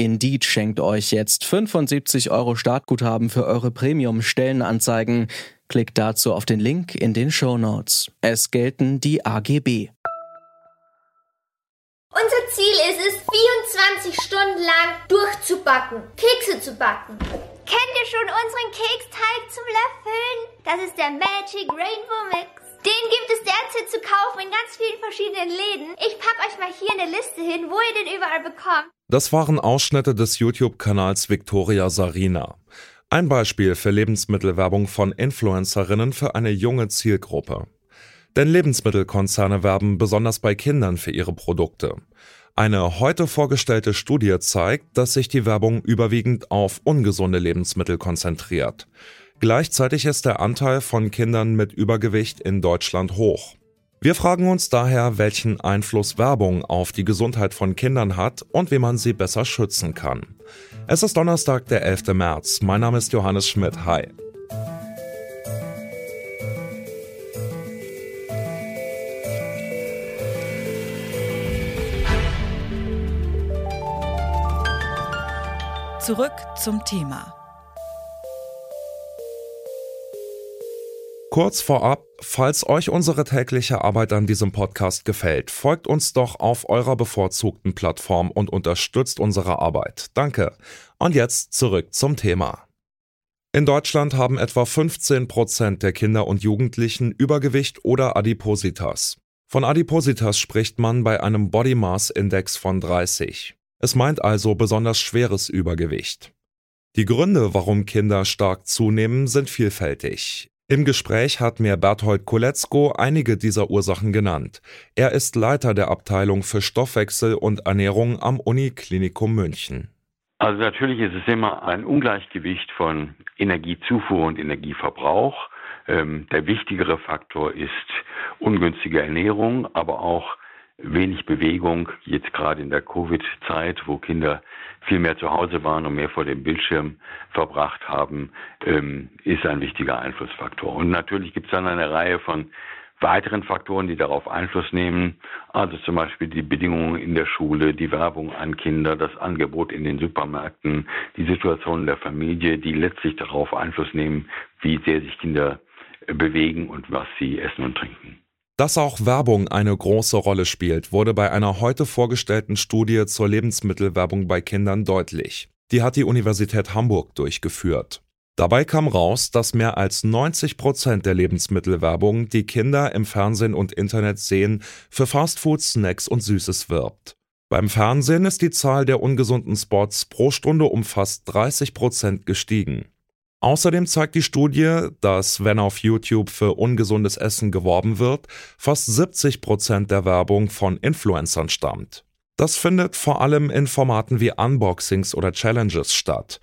Indeed schenkt euch jetzt 75 Euro Startguthaben für eure Premium-Stellenanzeigen. Klickt dazu auf den Link in den Show Notes. Es gelten die AGB. Unser Ziel ist es, 24 Stunden lang durchzubacken, Kekse zu backen. Kennt ihr schon unseren Keksteig zum Löffeln? Das ist der Magic Rainbow Mix. Den gibt es derzeit zu kaufen in ganz vielen verschiedenen Läden. Ich packe euch mal hier eine Liste hin, wo ihr den überall bekommt. Das waren Ausschnitte des YouTube-Kanals Victoria Sarina. Ein Beispiel für Lebensmittelwerbung von Influencerinnen für eine junge Zielgruppe. Denn Lebensmittelkonzerne werben besonders bei Kindern für ihre Produkte. Eine heute vorgestellte Studie zeigt, dass sich die Werbung überwiegend auf ungesunde Lebensmittel konzentriert. Gleichzeitig ist der Anteil von Kindern mit Übergewicht in Deutschland hoch. Wir fragen uns daher, welchen Einfluss Werbung auf die Gesundheit von Kindern hat und wie man sie besser schützen kann. Es ist Donnerstag, der 11. März. Mein Name ist Johannes Schmidt. Hi. Zurück zum Thema. Kurz vorab, falls euch unsere tägliche Arbeit an diesem Podcast gefällt, folgt uns doch auf eurer bevorzugten Plattform und unterstützt unsere Arbeit. Danke. Und jetzt zurück zum Thema. In Deutschland haben etwa 15 Prozent der Kinder und Jugendlichen Übergewicht oder Adipositas. Von Adipositas spricht man bei einem Body Mass Index von 30. Es meint also besonders schweres Übergewicht. Die Gründe, warum Kinder stark zunehmen, sind vielfältig. Im Gespräch hat mir Berthold Koletzko einige dieser Ursachen genannt. Er ist Leiter der Abteilung für Stoffwechsel und Ernährung am Uniklinikum München. Also natürlich ist es immer ein Ungleichgewicht von Energiezufuhr und Energieverbrauch. Ähm, der wichtigere Faktor ist ungünstige Ernährung, aber auch wenig Bewegung, jetzt gerade in der Covid-Zeit, wo Kinder viel mehr zu Hause waren und mehr vor dem Bildschirm verbracht haben, ähm, ist ein wichtiger Einflussfaktor. Und natürlich gibt es dann eine Reihe von weiteren Faktoren, die darauf Einfluss nehmen. Also zum Beispiel die Bedingungen in der Schule, die Werbung an Kinder, das Angebot in den Supermärkten, die Situation der Familie, die letztlich darauf Einfluss nehmen, wie sehr sich Kinder bewegen und was sie essen und trinken. Dass auch Werbung eine große Rolle spielt, wurde bei einer heute vorgestellten Studie zur Lebensmittelwerbung bei Kindern deutlich. Die hat die Universität Hamburg durchgeführt. Dabei kam raus, dass mehr als 90 Prozent der Lebensmittelwerbung, die Kinder im Fernsehen und Internet sehen, für Fastfood, Snacks und Süßes wirbt. Beim Fernsehen ist die Zahl der ungesunden Spots pro Stunde um fast 30 Prozent gestiegen. Außerdem zeigt die Studie, dass wenn auf YouTube für ungesundes Essen geworben wird, fast 70 Prozent der Werbung von Influencern stammt. Das findet vor allem in Formaten wie Unboxings oder Challenges statt.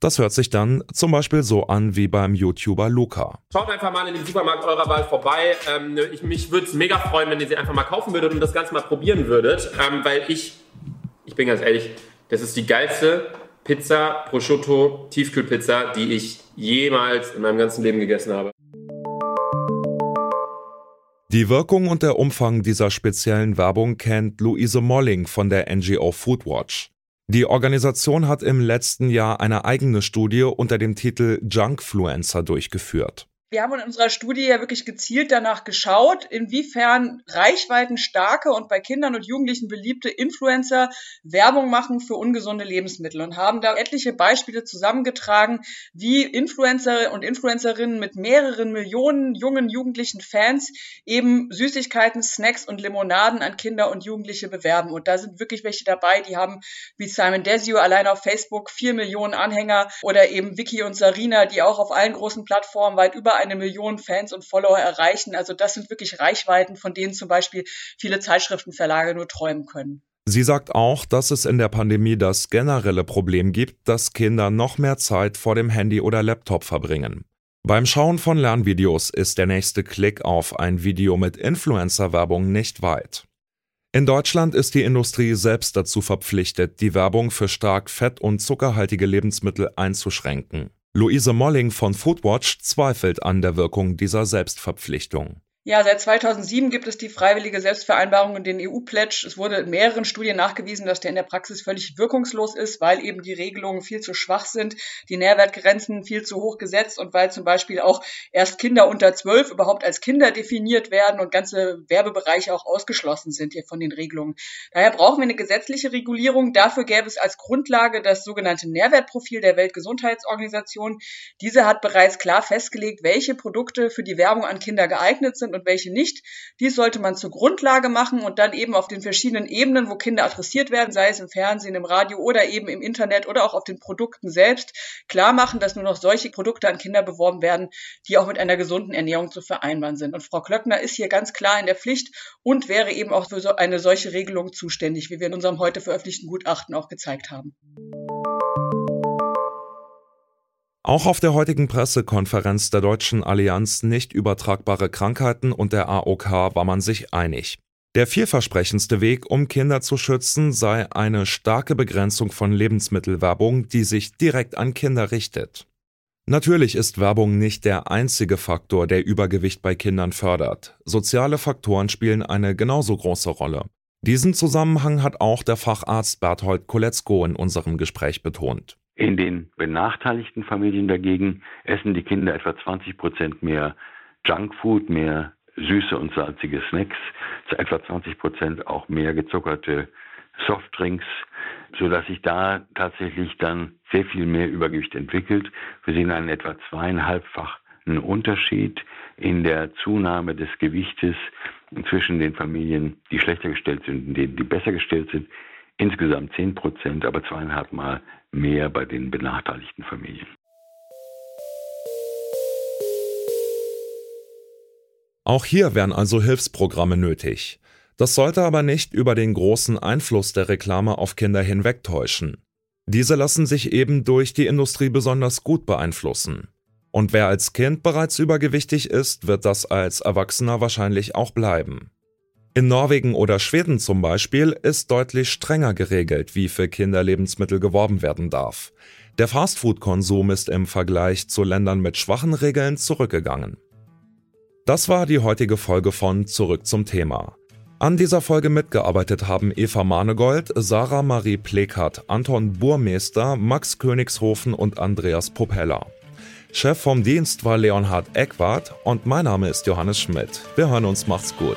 Das hört sich dann zum Beispiel so an wie beim YouTuber Luca. Schaut einfach mal in den Supermarkt eurer Wahl vorbei. Ähm, ich, mich würde es mega freuen, wenn ihr sie einfach mal kaufen würdet und das Ganze mal probieren würdet, ähm, weil ich, ich bin ganz ehrlich, das ist die geilste Pizza Prosciutto Tiefkühlpizza, die ich jemals in meinem ganzen Leben gegessen habe. Die Wirkung und der Umfang dieser speziellen Werbung kennt Luise Molling von der NGO Foodwatch. Die Organisation hat im letzten Jahr eine eigene Studie unter dem Titel Junkfluencer durchgeführt. Wir haben in unserer Studie ja wirklich gezielt danach geschaut, inwiefern reichweitenstarke und bei Kindern und Jugendlichen beliebte Influencer Werbung machen für ungesunde Lebensmittel und haben da etliche Beispiele zusammengetragen, wie Influencer und Influencerinnen mit mehreren Millionen jungen jugendlichen Fans eben Süßigkeiten, Snacks und Limonaden an Kinder und Jugendliche bewerben. Und da sind wirklich welche dabei, die haben wie Simon Desio allein auf Facebook vier Millionen Anhänger oder eben Vicky und Sarina, die auch auf allen großen Plattformen weit über eine Million Fans und Follower erreichen. Also das sind wirklich Reichweiten, von denen zum Beispiel viele Zeitschriftenverlage nur träumen können. Sie sagt auch, dass es in der Pandemie das generelle Problem gibt, dass Kinder noch mehr Zeit vor dem Handy oder Laptop verbringen. Beim Schauen von Lernvideos ist der nächste Klick auf ein Video mit Influencer-Werbung nicht weit. In Deutschland ist die Industrie selbst dazu verpflichtet, die Werbung für stark fett- und zuckerhaltige Lebensmittel einzuschränken. Luise Molling von Foodwatch zweifelt an der Wirkung dieser Selbstverpflichtung. Ja, seit 2007 gibt es die freiwillige Selbstvereinbarung und den EU-Pledge. Es wurde in mehreren Studien nachgewiesen, dass der in der Praxis völlig wirkungslos ist, weil eben die Regelungen viel zu schwach sind, die Nährwertgrenzen viel zu hoch gesetzt und weil zum Beispiel auch erst Kinder unter zwölf überhaupt als Kinder definiert werden und ganze Werbebereiche auch ausgeschlossen sind hier von den Regelungen. Daher brauchen wir eine gesetzliche Regulierung. Dafür gäbe es als Grundlage das sogenannte Nährwertprofil der Weltgesundheitsorganisation. Diese hat bereits klar festgelegt, welche Produkte für die Werbung an Kinder geeignet sind sind und welche nicht. Dies sollte man zur Grundlage machen und dann eben auf den verschiedenen Ebenen, wo Kinder adressiert werden, sei es im Fernsehen, im Radio oder eben im Internet oder auch auf den Produkten selbst, klar machen, dass nur noch solche Produkte an Kinder beworben werden, die auch mit einer gesunden Ernährung zu vereinbaren sind. Und Frau Klöckner ist hier ganz klar in der Pflicht und wäre eben auch für eine solche Regelung zuständig, wie wir in unserem heute veröffentlichten Gutachten auch gezeigt haben. Auch auf der heutigen Pressekonferenz der Deutschen Allianz nicht übertragbare Krankheiten und der AOK war man sich einig. Der vielversprechendste Weg, um Kinder zu schützen, sei eine starke Begrenzung von Lebensmittelwerbung, die sich direkt an Kinder richtet. Natürlich ist Werbung nicht der einzige Faktor, der Übergewicht bei Kindern fördert. Soziale Faktoren spielen eine genauso große Rolle. Diesen Zusammenhang hat auch der Facharzt Berthold Koletzko in unserem Gespräch betont. In den benachteiligten Familien dagegen essen die Kinder etwa 20 Prozent mehr Junkfood, mehr süße und salzige Snacks, zu etwa 20 Prozent auch mehr gezuckerte Softdrinks, so dass sich da tatsächlich dann sehr viel mehr Übergewicht entwickelt. Wir sehen einen etwa zweieinhalbfachen Unterschied in der Zunahme des Gewichtes zwischen den Familien, die schlechter gestellt sind und denen, die besser gestellt sind. Insgesamt 10 Prozent, aber zweieinhalb Mal mehr bei den benachteiligten Familien. Auch hier wären also Hilfsprogramme nötig. Das sollte aber nicht über den großen Einfluss der Reklame auf Kinder hinwegtäuschen. Diese lassen sich eben durch die Industrie besonders gut beeinflussen. Und wer als Kind bereits übergewichtig ist, wird das als Erwachsener wahrscheinlich auch bleiben. In Norwegen oder Schweden zum Beispiel ist deutlich strenger geregelt, wie für Kinderlebensmittel geworben werden darf. Der Fastfood-Konsum ist im Vergleich zu Ländern mit schwachen Regeln zurückgegangen. Das war die heutige Folge von Zurück zum Thema. An dieser Folge mitgearbeitet haben Eva Manegold, Sarah Marie Plekert, Anton Burmeister, Max Königshofen und Andreas Propeller. Chef vom Dienst war Leonhard Eckwart und mein Name ist Johannes Schmidt. Wir hören uns, macht's gut.